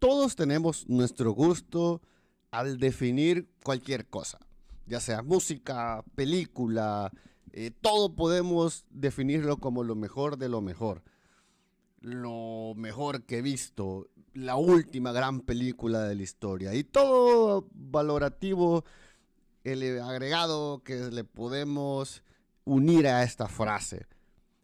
todos tenemos nuestro gusto al definir cualquier cosa, ya sea música, película, eh, todo podemos definirlo como lo mejor de lo mejor. Lo mejor que he visto, la última gran película de la historia. Y todo valorativo, agregado que le podemos unir a esta frase.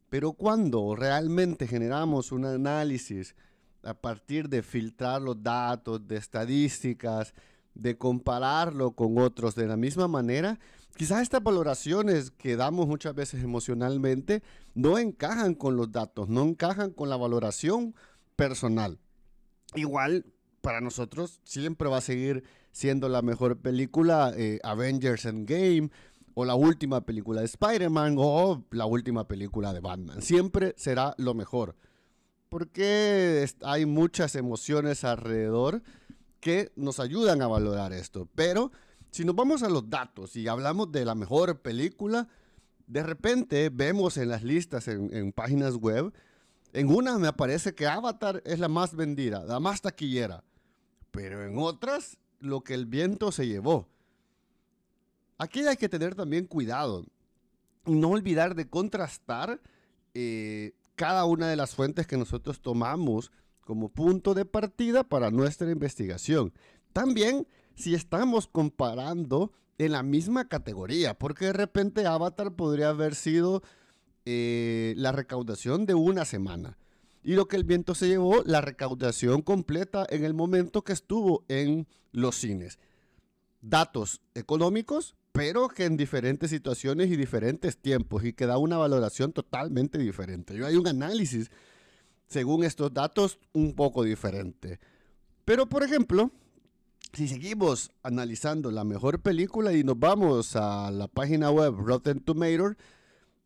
Pero cuando realmente generamos un análisis a partir de filtrar los datos, de estadísticas, de compararlo con otros de la misma manera, quizás estas valoraciones que damos muchas veces emocionalmente no encajan con los datos, no encajan con la valoración personal. Igual, para nosotros siempre va a seguir siendo la mejor película eh, Avengers Endgame o la última película de Spider-Man o la última película de Batman. Siempre será lo mejor. Porque hay muchas emociones alrededor que nos ayudan a valorar esto. Pero si nos vamos a los datos y hablamos de la mejor película, de repente vemos en las listas en, páginas web, en una me aparece que Avatar es la más vendida, la más taquillera, pero en otras lo que el viento se llevó. Aquí hay que tener también cuidado y no olvidar de contrastar eh, cada una de las fuentes que nosotros tomamos como punto de partida para nuestra investigación. También si estamos comparando en la misma categoría, porque de repente Avatar podría haber sido eh, la recaudación de una semana. Y lo que el viento se llevó, la recaudación completa en el momento que estuvo en los cines. Datos económicos, pero que en diferentes situaciones y diferentes tiempos y que da una valoración totalmente diferente. Yo hay un análisis según estos datos, un poco diferente. Pero, por ejemplo, si seguimos analizando la mejor película y nos vamos a la página web Rotten Tomatoes,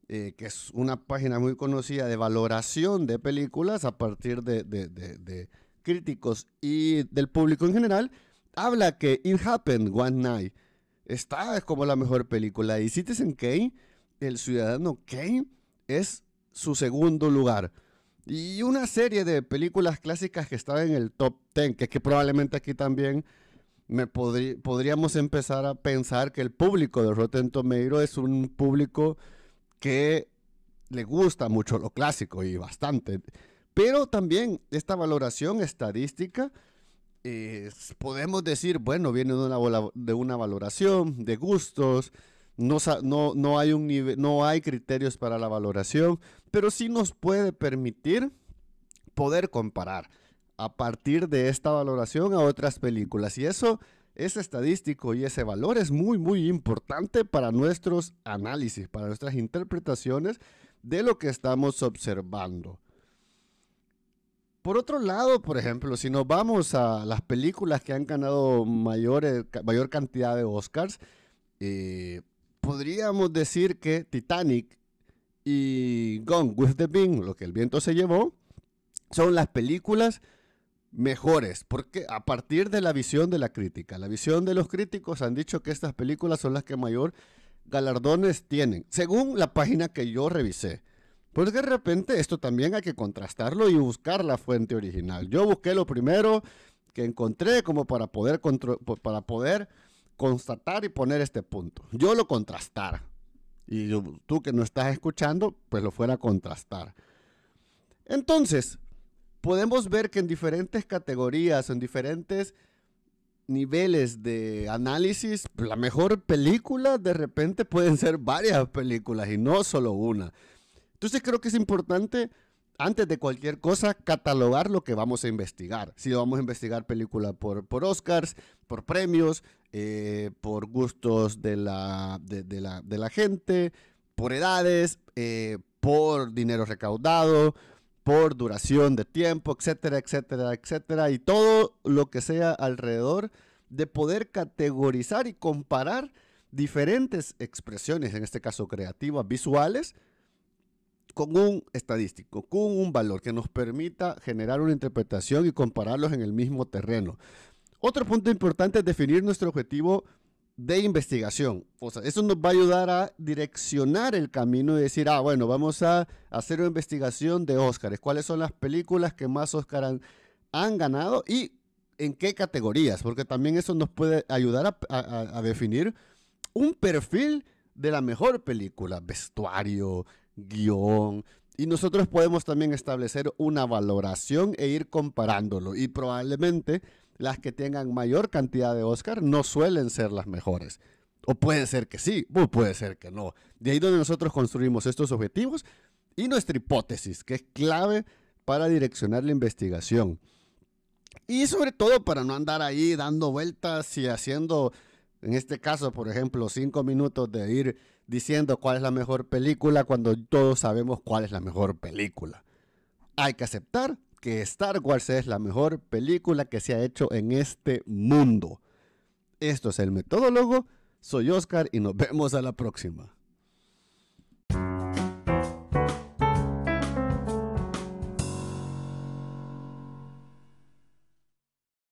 eh, que es una página muy conocida de valoración de películas a partir de, de, críticos y del público en general, habla que It Happened One Night está como la mejor película y Citizen Kane, el ciudadano Kane, es su segundo lugar. Y una serie de películas clásicas que estaban en el top 10, que, que probablemente aquí también me podríamos empezar a pensar que el público de Rotten Tomatoes es un público que le gusta mucho lo clásico y bastante. Pero también esta valoración estadística, podemos decir, bueno, viene de una, de una valoración de gustos, no, no, no, hay un nivel, no hay criterios para la valoración, pero sí nos puede permitir poder comparar a partir de esta valoración a otras películas. Y eso es estadístico y ese valor es muy, muy importante para nuestros análisis, para nuestras interpretaciones de lo que estamos observando. Por otro lado, por ejemplo, si nos vamos a las películas que han ganado mayor, mayor cantidad de Oscars, eh, podríamos decir que Titanic y Gone with the Wind, lo que el viento se llevó, son las películas mejores, porque a partir de la visión de la crítica, la visión de los críticos han dicho que estas películas son las que mayor galardones tienen, según la página que yo revisé. Porque de repente esto también hay que contrastarlo y buscar la fuente original. Yo busqué lo primero que encontré como para poder, para poder constatar y poner este punto. Yo lo contrastar. Y tú que no estás escuchando, pues lo fuera a contrastar. Entonces, podemos ver que en diferentes categorías, en diferentes niveles de análisis, la mejor película de repente pueden ser varias películas y no solo una. Entonces creo que es importante antes de cualquier cosa, catalogar lo que vamos a investigar. Si vamos a investigar película por, por Oscars, por premios, eh, por gustos de la, de, la, gente, por edades, eh, por dinero recaudado, por duración de tiempo, etcétera, etcétera, etcétera. Y todo lo que sea alrededor de poder categorizar y comparar diferentes expresiones, en este caso creativas, visuales, con un estadístico, con un valor que nos permita generar una interpretación y compararlos en el mismo terreno. Otro punto importante es definir nuestro objetivo de investigación. O sea, eso nos va a ayudar a direccionar el camino y decir, ah, bueno, vamos a hacer una investigación de Óscares. ¿Cuáles son las películas que más Óscar han, han ganado? Y en qué categorías, porque también eso nos puede ayudar a, definir un perfil de la mejor película, vestuario, guion, y nosotros podemos también establecer una valoración e ir comparándolo. Y probablemente las que tengan mayor cantidad de Oscar no suelen ser las mejores. O puede ser que sí, o puede ser que no. De ahí donde nosotros construimos estos objetivos y nuestra hipótesis, que es clave para direccionar la investigación. Y sobre todo para no andar ahí dando vueltas y haciendo, en este caso, por ejemplo, cinco minutos de ir diciendo cuál es la mejor película cuando todos sabemos cuál es la mejor película. Hay que aceptar que Star Wars es la mejor película que se ha hecho en este mundo. Esto es el metodólogo, soy Oscar y nos vemos a la próxima.